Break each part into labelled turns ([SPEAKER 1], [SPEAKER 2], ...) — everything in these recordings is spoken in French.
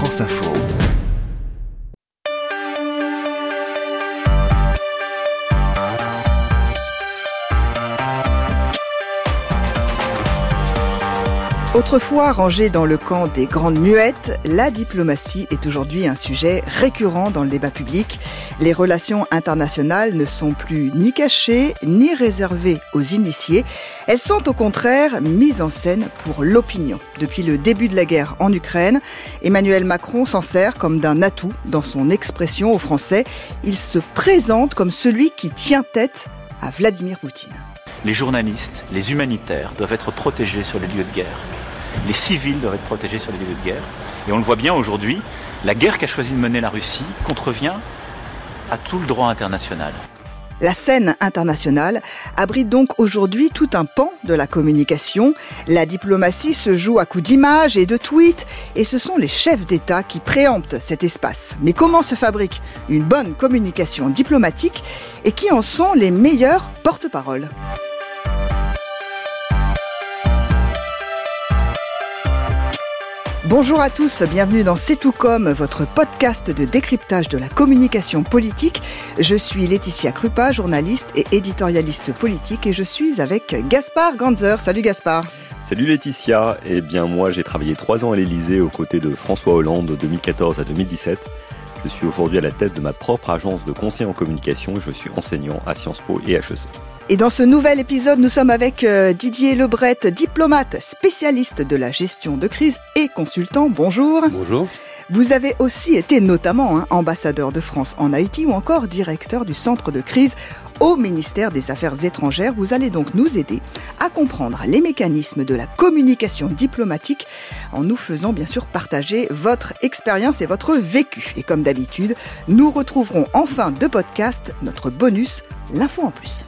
[SPEAKER 1] France Info.
[SPEAKER 2] Autrefois rangée dans le camp des grandes muettes, la diplomatie est aujourd'hui un sujet récurrent dans le débat public. Les relations internationales ne sont plus ni cachées ni réservées aux initiés. Elles sont au contraire mises en scène pour l'opinion. Depuis le début de la guerre en Ukraine, Emmanuel Macron s'en sert comme d'un atout dans son expression aux Français. Il se présente comme celui qui tient tête à Vladimir Poutine.
[SPEAKER 3] Les journalistes, les humanitaires doivent être protégés sur les lieux de guerre. Les civils doivent être protégés sur les lieux de guerre. Et on le voit bien aujourd'hui, la guerre qu'a choisi de mener la Russie contrevient à tout le droit international.
[SPEAKER 2] La scène internationale abrite donc aujourd'hui tout un pan de la communication. La diplomatie se joue à coups d'images et de tweets et ce sont les chefs d'État qui préemptent cet espace. Mais comment se fabrique une bonne communication diplomatique et qui en sont les meilleurs porte-paroles? Bonjour à tous, bienvenue dans C'est tout comme, votre podcast de décryptage de la communication politique. Je suis Laetitia Krupa, journaliste et éditorialiste politique et je suis avec Gaspard Ganzer. Salut Gaspard.
[SPEAKER 4] Salut Laetitia, eh bien moi j'ai travaillé trois ans à l'Elysée aux côtés de François Hollande de 2014 à 2017. Je suis aujourd'hui à la tête de ma propre agence de conseil en communication et je suis enseignant à Sciences Po et HEC.
[SPEAKER 2] Et dans ce nouvel épisode, nous sommes avec euh, Didier Lebret, diplomate, spécialiste de la gestion de crise et consultant. Bonjour.
[SPEAKER 5] Bonjour.
[SPEAKER 2] Vous avez aussi été notamment hein, ambassadeur de France en Haïti ou encore directeur du centre de crise au ministère des Affaires étrangères. Vous allez donc nous aider à comprendre les mécanismes de la communication diplomatique en nous faisant bien sûr partager votre expérience et votre vécu. Et comme d'habitude, nous retrouverons en fin de podcast notre bonus, l'info en plus.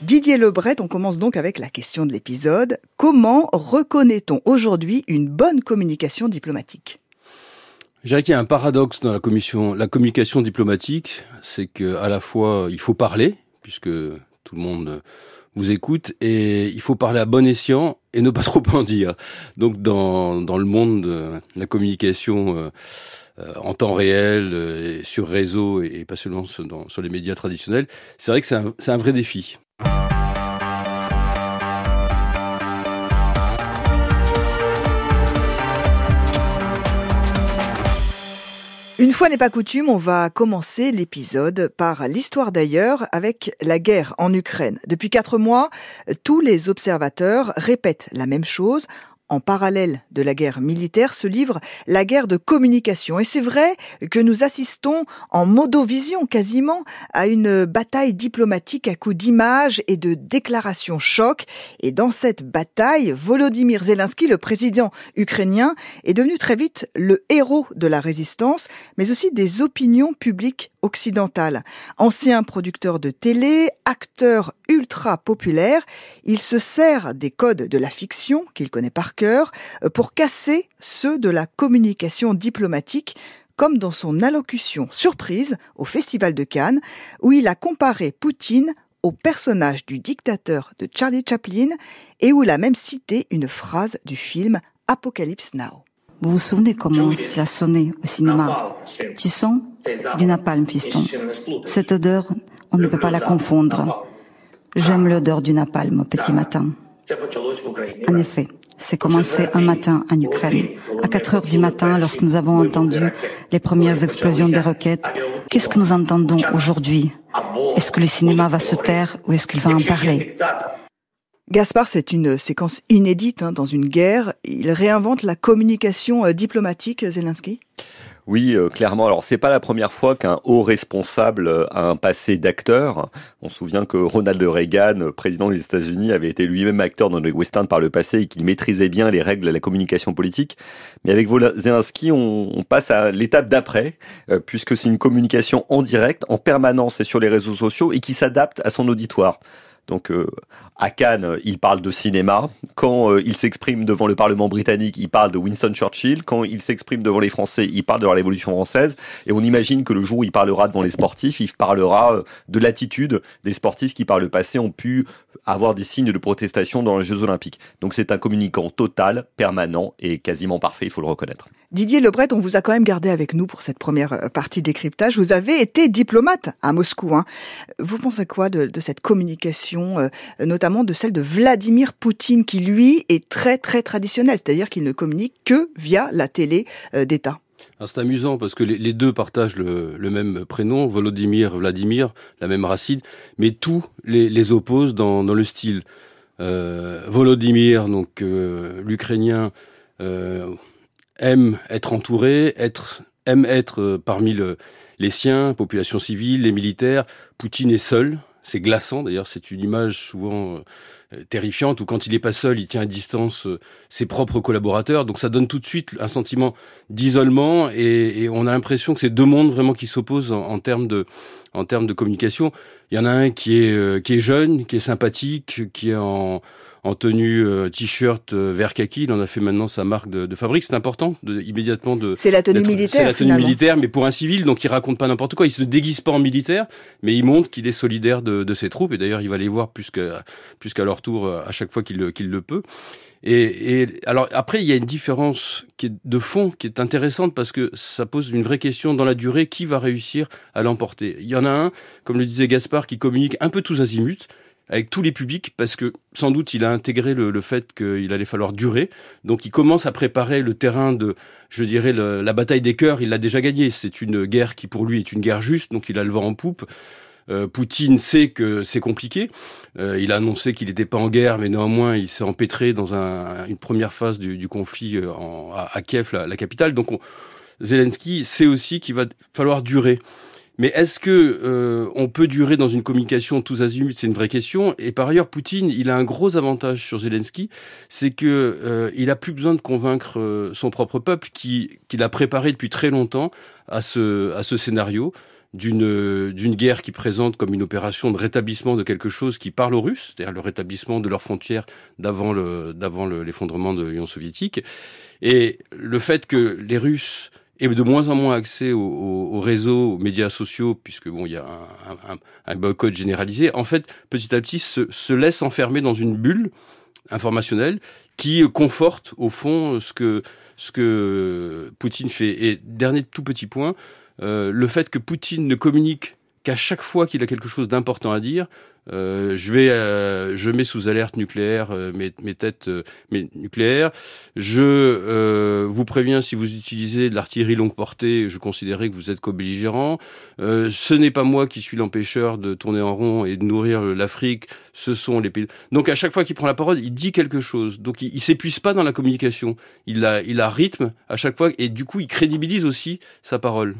[SPEAKER 2] Didier Lebret, on commence donc avec la question de l'épisode. Comment reconnaît-on aujourd'hui une bonne communication diplomatique?
[SPEAKER 5] Je dirais qu'il y a un paradoxe dans la, commission, la communication diplomatique, c'est qu'à la fois il faut parler, puisque tout le monde vous écoute, et il faut parler à bon escient et ne pas trop en dire. Donc dans, le monde de la communication euh, euh, en temps réel, euh, sur réseau et, pas seulement sur, les médias traditionnels, c'est vrai que c'est un vrai défi.
[SPEAKER 2] Une fois n'est pas coutume, on va commencer l'épisode par l'histoire d'ailleurs avec la guerre en Ukraine. Depuis quatre mois, tous les observateurs répètent la même chose en parallèle de la guerre militaire se livre la guerre de communication. Et c'est vrai que nous assistons en modovision quasiment à une bataille diplomatique à coups d'images et de déclarations choc. Et dans cette bataille, Volodymyr Zelensky, le président ukrainien, est devenu très vite le héros de la résistance, mais aussi des opinions publiques occidentales. Ancien producteur de télé, acteur ultra populaire, il se sert des codes de la fiction qu'il connaît par cœur euh, pour casser ceux de la communication diplomatique comme dans son allocution surprise au Festival de Cannes, où il a comparé Poutine au personnage du dictateur de Charlie Chaplin et où il a même cité une phrase du film Apocalypse Now.
[SPEAKER 6] Vous vous souvenez comment cela sonnait au cinéma? Tu sens? C'est du napalm, fiston. Cette odeur, on ne peut pas la confondre. J'aime l'odeur du napalm au petit matin. En effet, c'est commencé un matin en Ukraine, à 4 heures du matin, lorsque nous avons entendu les premières explosions des roquettes. Qu'est-ce que nous entendons aujourd'hui? Est-ce que le cinéma va se taire ou est-ce qu'il va en parler?
[SPEAKER 2] Gaspard, c'est une séquence inédite hein, dans une guerre. Il réinvente la communication euh, diplomatique, Zelensky
[SPEAKER 4] oui, euh, clairement. Alors, c'est pas la première fois qu'un haut responsable euh, a un passé d'acteur. On se souvient que Ronald Reagan, président des États-Unis, avait été lui-même acteur dans les westerns par le passé et qu'il maîtrisait bien les règles de la communication politique. Mais avec Zelensky, on, passe à l'étape d'après, puisque c'est une communication en direct, en permanence et sur les réseaux sociaux et qui s'adapte à son auditoire. Donc euh, à Cannes, il parle de cinéma, quand il s'exprime devant le Parlement britannique, il parle de Winston Churchill. Quand il s'exprime devant les Français, il parle de la Révolution française. Et on imagine que le jour où il parlera devant les sportifs, il parlera de l'attitude des sportifs qui, par le passé, ont pu avoir des signes de protestation dans les Jeux Olympiques. Donc c'est un communicant total, permanent et quasiment parfait, il faut le reconnaître.
[SPEAKER 2] Didier Lebret, on vous a quand même gardé avec nous pour cette première euh, partie décryptage. Vous avez été diplomate à Moscou. Hein. Vous pensez quoi de, cette communication, euh, notamment de celle de Vladimir Poutine, qui lui est très très traditionnelle, c'est-à-dire qu'il ne communique que via la télé euh, d'État
[SPEAKER 5] c'est amusant parce que les, deux partagent le, même prénom, Volodymyr, Vladimir, la même racine, mais tout les, les oppose dans, le style. Euh, Volodymyr, donc l'Ukrainien, aime être entouré, aime être parmi le, les siens, population civile, les militaires. Poutine est seul, c'est glaçant d'ailleurs, c'est une image souvent euh, terrifiante, où quand il n'est pas seul, il tient à distance euh, ses propres collaborateurs. Donc ça donne tout de suite un sentiment d'isolement et, on a l'impression que c'est deux mondes vraiment qui s'opposent en, en, termes de en termes de communication. Il y en a un qui est euh, qui est jeune, qui est sympathique, qui est en en tenue euh, t-shirt euh, vert kaki. Il en a fait maintenant sa marque de, de fabrique. C'est important de, immédiatement de.
[SPEAKER 2] C'est la tenue militaire.
[SPEAKER 5] C'est la tenue militaire, mais pour un civil, donc il raconte pas n'importe quoi. Il se déguise pas en militaire, mais il montre qu'il est solidaire de, de, ses troupes. Et d'ailleurs, il va les voir plus qu'à plus qu'à leur tour à chaque fois qu'il qu'il le peut. Et, alors après, il y a une différence qui est de fond qui est intéressante parce que ça pose une vraie question dans la durée qui va réussir à l'emporter? Il y en a un, comme le disait Gaspard, qui communique un peu tous azimuts avec tous les publics parce que sans doute il a intégré le, fait qu'il allait falloir durer. Donc il commence à préparer le terrain de, je dirais, la bataille des cœurs. Il l'a déjà gagné. C'est une guerre qui pour lui est une guerre juste, donc il a le vent en poupe. Euh, Poutine sait que c'est compliqué. Euh, il a annoncé qu'il n'était pas en guerre, mais néanmoins il s'est empêtré dans un, une première phase du, conflit euh, à, Kiev, la, capitale. Donc Zelensky sait aussi qu'il va falloir durer. Mais est-ce que on peut durer dans une communication tous azimuts? C'est une vraie question. Et par ailleurs, Poutine, il a un gros avantage sur Zelensky, c'est que euh, il a plus besoin de convaincre son propre peuple, qui qu'il a préparé depuis très longtemps à ce scénario d'une d'une guerre qui présente comme une opération de rétablissement de quelque chose qui parle aux Russes, c'est-à-dire le rétablissement de leurs frontières d'avant le d'avant l'effondrement de l'Union soviétique, et le fait que les Russes et de moins en moins accès aux, aux, réseaux, aux médias sociaux, puisque bon, il y a un, un, un, boycott généralisé. En fait, petit à petit, se, se laisse enfermer dans une bulle informationnelle qui conforte au fond ce que ce que Poutine fait. Et dernier tout petit point, euh, le fait que Poutine ne communique qu'à chaque fois qu'il a quelque chose d'important à dire, euh, je vais, euh, je mets sous alerte nucléaire mes, mes, têtes mes nucléaires. Je vous préviens si vous utilisez de l'artillerie longue portée, je considérerai que vous êtes co-belligérant. ce n'est pas moi qui suis l'empêcheur de tourner en rond et de nourrir l'Afrique. Ce sont les pays. Donc à chaque fois qu'il prend la parole, il dit quelque chose. Donc il, il s'épuise pas dans la communication. Il a, il a rythme à chaque fois et du coup il crédibilise aussi sa parole.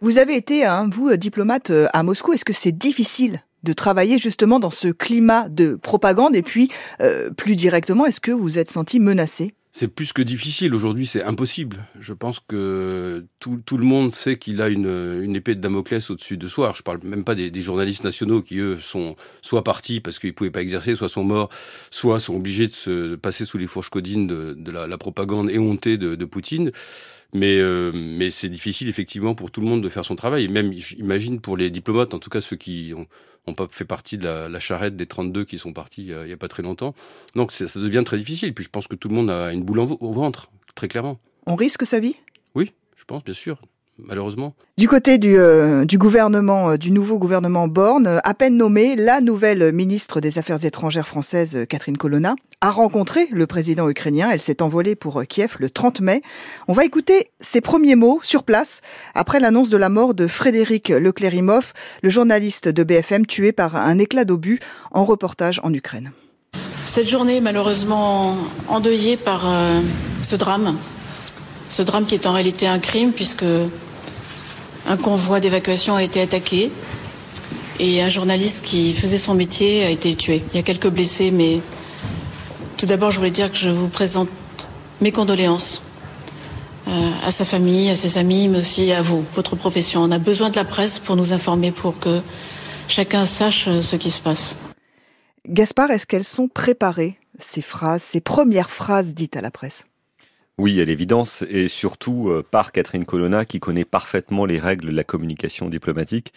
[SPEAKER 2] Vous avez été, hein, vous, diplomate à Moscou. Est-ce que c'est difficile de travailler justement dans ce climat de propagande? Et puis, euh, plus directement, est-ce que vous êtes senti menacé?
[SPEAKER 5] C'est plus que difficile. Aujourd'hui, c'est impossible. Je pense que tout, le monde sait qu'il a une, épée de Damoclès au-dessus de soi. je parle même pas des, journalistes nationaux qui, eux, sont soit partis parce qu'ils pouvaient pas exercer, soit sont morts, soit sont obligés de se passer sous les fourches codines de, la, propagande éhontée de Poutine. Mais, euh, mais c'est difficile effectivement pour tout le monde de faire son travail. Et même, j'imagine, pour les diplomates, en tout cas ceux qui ont, ont pas fait partie de la, la, charrette des 32 qui sont partis euh, il y a pas très longtemps. Donc ça devient très difficile. Puis je pense que tout le monde a une boule au ventre, très clairement.
[SPEAKER 2] On risque sa vie?
[SPEAKER 5] Oui, je pense, bien sûr malheureusement.
[SPEAKER 2] Du côté du, euh, du gouvernement, euh, du nouveau gouvernement Borne, euh, à peine nommée, la nouvelle ministre des Affaires étrangères française, Catherine Colonna, a rencontré le président ukrainien. Elle s'est envolée pour Kiev le 30 mai. On va écouter ses premiers mots sur place après l'annonce de la mort de Frédéric Leclérimov, le journaliste de BFM tué par un éclat d'obus en reportage en Ukraine.
[SPEAKER 1] Cette journée malheureusement endeuillée par ce drame, ce drame qui est en réalité un crime puisque un convoi d'évacuation a été attaqué et un journaliste qui faisait son métier a été tué. Il y a quelques blessés, mais tout d'abord, je voulais dire que je vous présente mes condoléances euh, à sa famille, à ses amis, mais aussi à vous, votre profession. On a besoin de la presse pour nous informer, pour que chacun sache ce qui se passe.
[SPEAKER 2] Gaspard, est-ce qu'elles sont préparées ces phrases, ces premières phrases dites à la presse?
[SPEAKER 4] Oui, à l'évidence, et surtout euh, par Catherine Colonna, qui connaît parfaitement les règles de la communication diplomatique.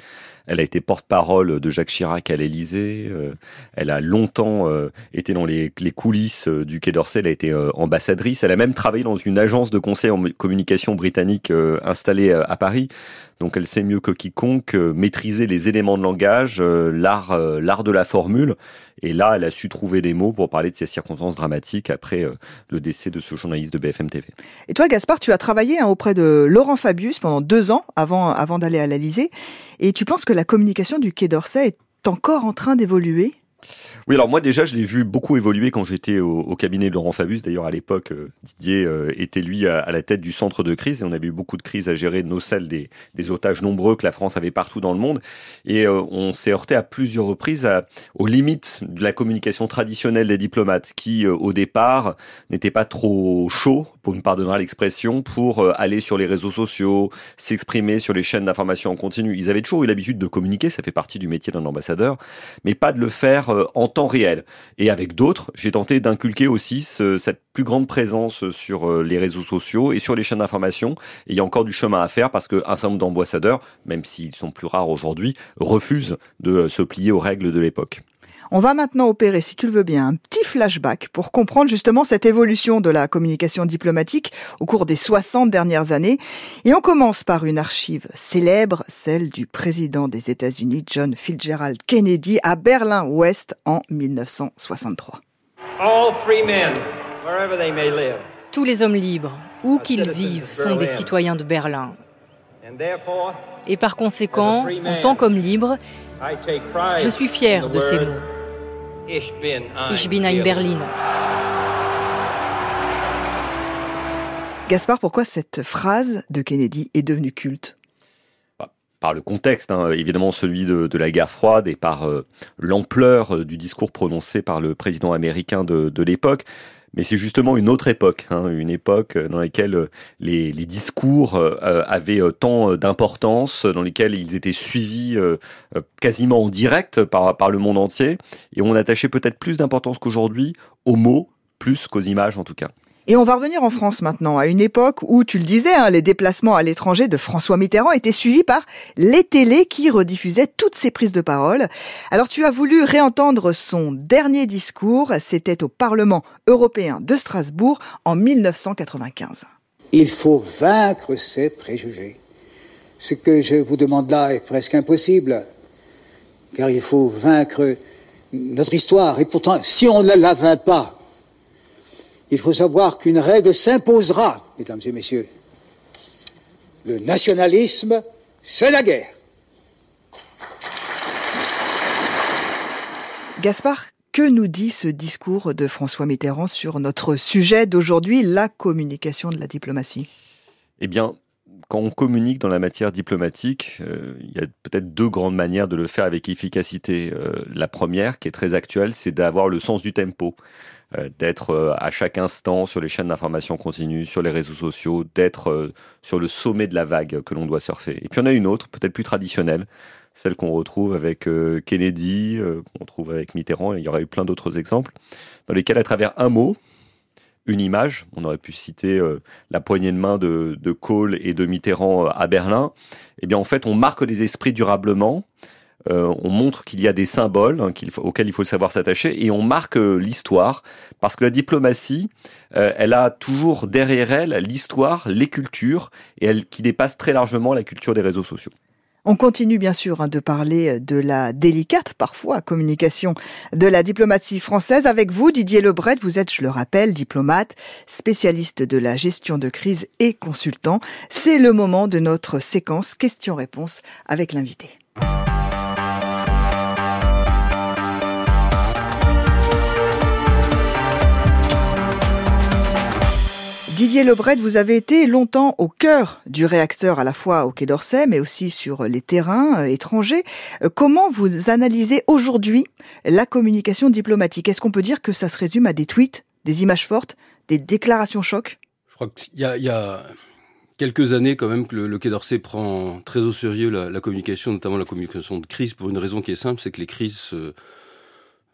[SPEAKER 4] Elle a été porte-parole de Jacques Chirac à l'Élysée. Euh, elle a longtemps euh, été dans les, coulisses du Quai d'Orsay. Elle a été ambassadrice. Elle a même travaillé dans une agence de conseil en communication britannique installée à Paris. Donc elle sait mieux que quiconque maîtriser les éléments de langage, l'art, l'art de la formule. Et là, elle a su trouver des mots pour parler de ces circonstances dramatiques après euh, le décès de ce journaliste de BFM TV.
[SPEAKER 2] Et toi, Gaspard, tu as travaillé hein, auprès de Laurent Fabius pendant deux ans avant, avant d'aller à l'Elysée. Et tu penses que la communication du Quai d'Orsay est encore en train d'évoluer?
[SPEAKER 4] Oui, alors moi déjà, je l'ai vu beaucoup évoluer quand j'étais au, cabinet de Laurent Fabius. D'ailleurs, à l'époque, euh, Didier euh, était lui à, la tête du centre de crise et on avait eu beaucoup de crises à gérer, nos celles des, otages nombreux que la France avait partout dans le monde. Et euh, on s'est heurté à plusieurs reprises aux limites de la communication traditionnelle des diplomates qui, au départ, n'étaient pas trop chauds, pour me pardonner l'expression, pour aller sur les réseaux sociaux, s'exprimer sur les chaînes d'information en continu. Ils avaient toujours eu l'habitude de communiquer, ça fait partie du métier d'un ambassadeur, mais pas de le faire en temps réel. Et avec d'autres, j'ai tenté d'inculquer aussi cette plus grande présence sur euh, les réseaux sociaux et sur les chaînes d'information. Il y a encore du chemin à faire parce qu'un certain nombre d'ambassadeurs, même s'ils sont plus rares aujourd'hui, refusent de se plier aux règles de l'époque.
[SPEAKER 2] On va maintenant opérer, si tu le veux bien, un petit flashback pour comprendre justement cette évolution de la communication diplomatique au cours des 60 dernières années. Et on commence par une archive célèbre, celle du président des États-Unis, John Fitzgerald Kennedy, à Berlin-Ouest en 1963.
[SPEAKER 7] Tous les hommes libres, où qu'ils vivent, sont des citoyens de Berlin. Et par conséquent, en tant qu'homme libre, je suis fier de ces mots. Ich bin ein Berliner.
[SPEAKER 2] Gaspard, pourquoi cette phrase de Kennedy est devenue culte?
[SPEAKER 4] Bah, par le contexte, hein, évidemment celui de, la guerre froide et par euh, l'ampleur euh, du discours prononcé par le président américain de l'époque. Mais c'est justement une autre époque, hein, une époque dans laquelle euh, les, discours euh, avaient euh, tant d'importance, dans lesquels ils étaient suivis quasiment en direct par, par le monde entier, et on attachait peut-être plus d'importance qu'aujourd'hui aux mots, plus qu'aux images en tout cas.
[SPEAKER 2] Et on va revenir en France maintenant, à une époque où, tu le disais, hein, les déplacements à l'étranger de François Mitterrand étaient suivis par les télés qui rediffusaient toutes ses prises de parole. Alors tu as voulu réentendre son dernier discours, c'était au Parlement européen de Strasbourg en 1995.
[SPEAKER 8] Il faut vaincre ces préjugés. Ce que je vous demande là est presque impossible, car il faut vaincre notre histoire. Et pourtant, si on ne la vainc pas, il faut savoir qu'une règle s'imposera, mesdames et messieurs. Le nationalisme, c'est la guerre.
[SPEAKER 2] Gaspard, que nous dit ce discours de François Mitterrand sur notre sujet d'aujourd'hui, la communication de la diplomatie?
[SPEAKER 4] Eh bien, quand on communique dans la matière diplomatique, euh, il y a peut-être deux grandes manières de le faire avec efficacité. Euh, la première, qui est très actuelle, c'est d'avoir le sens du tempo. Euh, d'être euh, à chaque instant sur les chaînes d'information continue, sur les réseaux sociaux, d'être euh, sur le sommet de la vague que l'on doit surfer. Et puis on a une autre, peut-être plus traditionnelle, celle qu'on retrouve avec Kennedy, qu'on trouve avec Mitterrand, et il y aurait eu plein d'autres exemples, dans lesquels à travers un mot, une image, on aurait pu citer la poignée de main de, de Kohl et de Mitterrand à Berlin, eh bien en fait on marque les esprits durablement, euh, on montre qu'il y a des symboles hein, auxquels il faut savoir s'attacher et on marque euh, l'histoire parce que la diplomatie, euh, elle a toujours derrière elle l'histoire, les cultures et elle qui dépasse très largement la culture des réseaux sociaux.
[SPEAKER 2] On continue bien sûr hein, de parler de la délicate parfois communication de la diplomatie française avec vous Didier Lebret, vous êtes je le rappelle diplomate, spécialiste de la gestion de crise et consultant. C'est le moment de notre séquence questions-réponses avec l'invité. Didier Lebret, vous avez été longtemps au cœur du réacteur, à la fois au Quai d'Orsay, mais aussi sur les terrains euh, étrangers. Euh, comment vous analysez aujourd'hui la communication diplomatique? Est-ce qu'on peut dire que ça se résume à des tweets, des images fortes, des déclarations chocs?
[SPEAKER 5] Je crois qu'il y, a, quelques années quand même que le, Quai d'Orsay prend très au sérieux la, communication, notamment la communication de crise, pour une raison qui est simple, c'est que les crises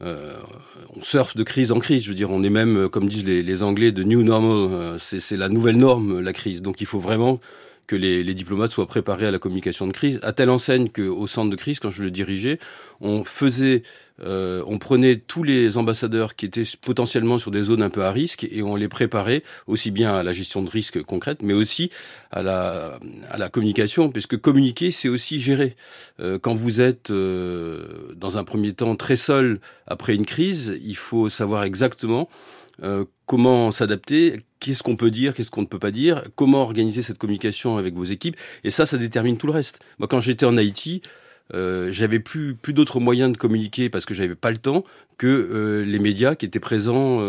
[SPEAKER 5] on surfe de crise en crise. Je veux dire, on est même, comme disent les, les Anglais, de new normal. c'est la nouvelle norme, la crise. Donc il faut vraiment que les, les, diplomates soient préparés à la communication de crise, à telle enseigne qu'au centre de crise, quand je le dirigeais, on faisait, euh, on prenait tous les ambassadeurs qui étaient potentiellement sur des zones un peu à risque et on les préparait aussi bien à la gestion de risque concrète, mais aussi à la, à la communication, puisque communiquer, c'est aussi gérer. Euh, quand vous êtes euh, dans un premier temps très seul après une crise, il faut savoir exactement euh, comment s'adapter, qu'est-ce qu'on peut dire, qu'est-ce qu'on ne peut pas dire, comment organiser cette communication avec vos équipes? Et ça, ça détermine tout le reste. Moi, quand j'étais en Haïti, euh, j'avais plus plus d'autres moyens de communiquer parce que j'avais pas le temps que euh, les médias qui étaient présents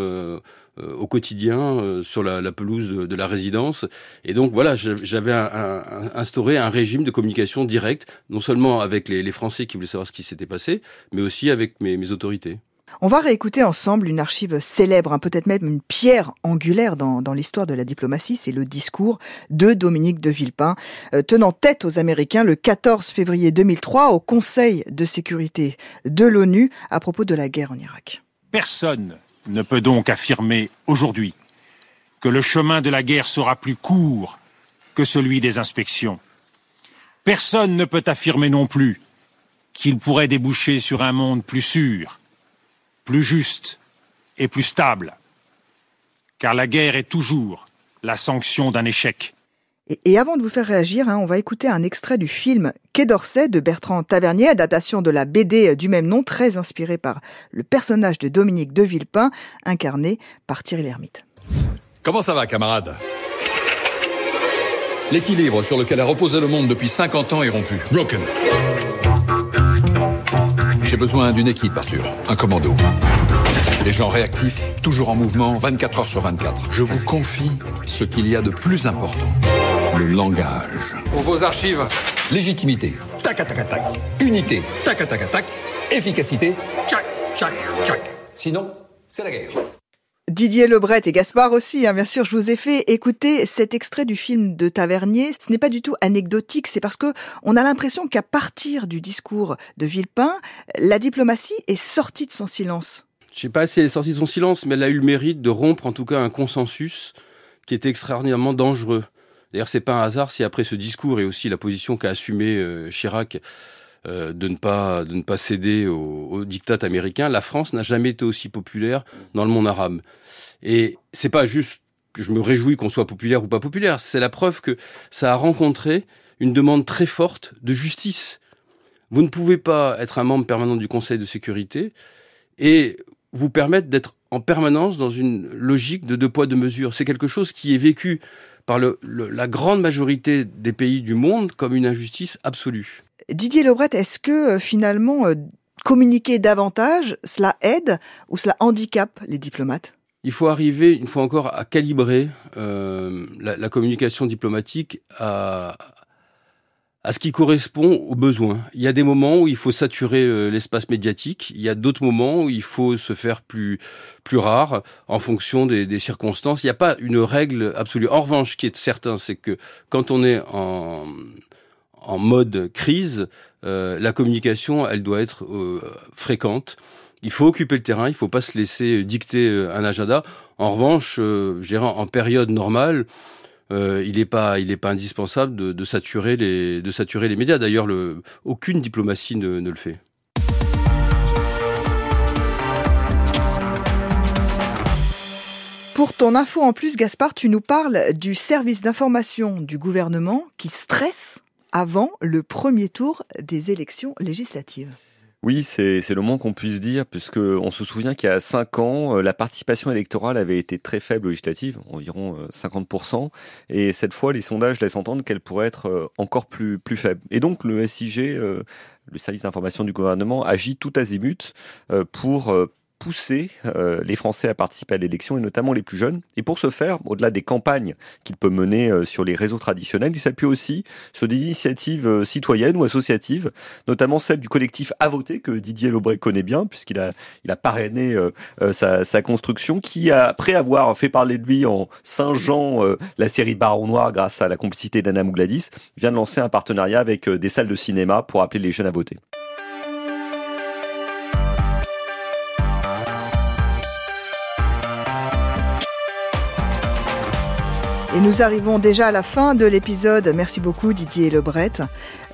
[SPEAKER 5] au quotidien sur la, pelouse de, la résidence et donc voilà j'avais instauré un régime de communication directe non seulement avec les, Français qui voulaient savoir ce qui s'était passé mais aussi avec mes autorités.
[SPEAKER 2] On va réécouter ensemble une archive célèbre, hein, peut-être même une pierre angulaire dans, l'histoire de la diplomatie, c'est le discours de Dominique de Villepin, euh, tenant tête aux Américains le 14 février 2003 au Conseil de sécurité de l'ONU à propos de la guerre en Irak.
[SPEAKER 9] Personne ne peut donc affirmer aujourd'hui que le chemin de la guerre sera plus court que celui des inspections. Personne ne peut affirmer non plus qu'il pourrait déboucher sur un monde plus sûr, plus juste et plus stable. Car la guerre est toujours la sanction d'un échec.
[SPEAKER 2] Et, avant de vous faire réagir, hein, on va écouter un extrait du film Quai d'Orsay de Bertrand Tavernier, adaptation de la BD du même nom, très inspiré par le personnage de Dominique de Villepin, incarné par Thierry Lhermitte.
[SPEAKER 10] Comment ça va, camarade? L'équilibre sur lequel a reposé le monde depuis 50 ans est rompu. Broken. J'ai besoin d'une équipe, Arthur. Un commando. Des gens réactifs, toujours en mouvement, 24 heures sur 24. Je vous confie ce qu'il y a de plus important. Le langage. Pour vos archives, légitimité. Tac, tac, tac. Unité. Tac, tac, tac. Efficacité. Tchac, tchac, tchac. Sinon, c'est la guerre.
[SPEAKER 2] Didier Lebret et Gaspard aussi, hein, bien sûr, je vous ai fait écouter cet extrait du film de Tavernier. Ce n'est pas du tout anecdotique, c'est parce que on a l'impression qu'à partir du discours de Villepin, la diplomatie est sortie de son silence.
[SPEAKER 5] Je sais pas si elle est sortie de son silence, mais elle a eu le mérite de rompre en tout cas un consensus qui était extraordinairement dangereux. D'ailleurs, c'est pas un hasard si après ce discours et aussi la position qu'a assumée euh, Chirac euh, de ne pas de ne pas céder au, diktat américain, la France n'a jamais été aussi populaire dans le monde arabe. Et c'est pas juste que je me réjouis qu'on soit populaire ou pas populaire, c'est la preuve que ça a rencontré une demande très forte de justice. Vous ne pouvez pas être un membre permanent du Conseil de sécurité et vous permettre d'être en permanence dans une logique de deux poids deux mesures. C'est quelque chose qui est vécu par la grande majorité des pays du monde comme une injustice absolue.
[SPEAKER 2] Didier Lebret, est-ce que euh, finalement euh, communiquer davantage, cela aide ou cela handicape les diplomates?
[SPEAKER 5] Il faut arriver, une fois encore, à calibrer euh, la, la, communication diplomatique à, à ce qui correspond aux besoins. Il y a des moments où il faut saturer euh, l'espace médiatique, il y a d'autres moments où il faut se faire plus plus rare en fonction des, des circonstances. Il n'y a pas une règle absolue. En revanche, ce qui est certain, c'est que quand on est en en mode crise, euh, la communication, elle doit être euh, fréquente. Il faut occuper le terrain, il ne faut pas se laisser dicter euh, un agenda. En revanche, euh, en période normale, il n'est pas, indispensable de, de, saturer les, de saturer les médias. D'ailleurs, aucune diplomatie ne, ne le fait.
[SPEAKER 2] Pour ton info en plus, Gaspard, tu nous parles du service d'information du gouvernement qui stresse avant le premier tour des élections législatives.
[SPEAKER 4] Oui, c'est le moins qu'on puisse dire, puisque on se souvient qu'il y a cinq ans, euh, la participation électorale avait été très faible législative, environ 50%, et cette fois, les sondages laissent entendre qu'elle pourrait être euh, encore plus, plus faible. Et donc, le SIG, euh, le service d'information du gouvernement, agit tout azimut pour pousser euh, les Français à participer à l'élection et notamment les plus jeunes. Et pour ce faire, au-delà des campagnes qu'il peut mener euh, sur les réseaux traditionnels, il s'appuie aussi sur des initiatives euh, citoyennes ou associatives, notamment celle du collectif À voter que Didier Lobret connaît bien puisqu'il a, il a parrainé sa, construction, qui après avoir fait parler de lui en euh, la série Baron Noir grâce à la complicité d'Anna Mougladis, vient de lancer un partenariat avec des salles de cinéma pour appeler les jeunes à voter.
[SPEAKER 2] Et nous arrivons déjà à la fin de l'épisode. Merci beaucoup Didier Lebret.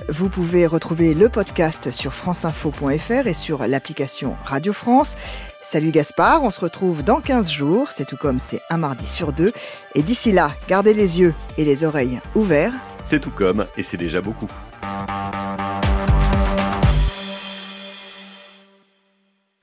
[SPEAKER 2] Vous pouvez retrouver le podcast sur franceinfo.fr et sur l'application Radio France. Salut Gaspard, on se retrouve dans 15 jours, c'est tout comme c'est un mardi sur deux. Et d'ici là, gardez les yeux et les oreilles ouverts.
[SPEAKER 4] C'est tout comme et c'est déjà beaucoup.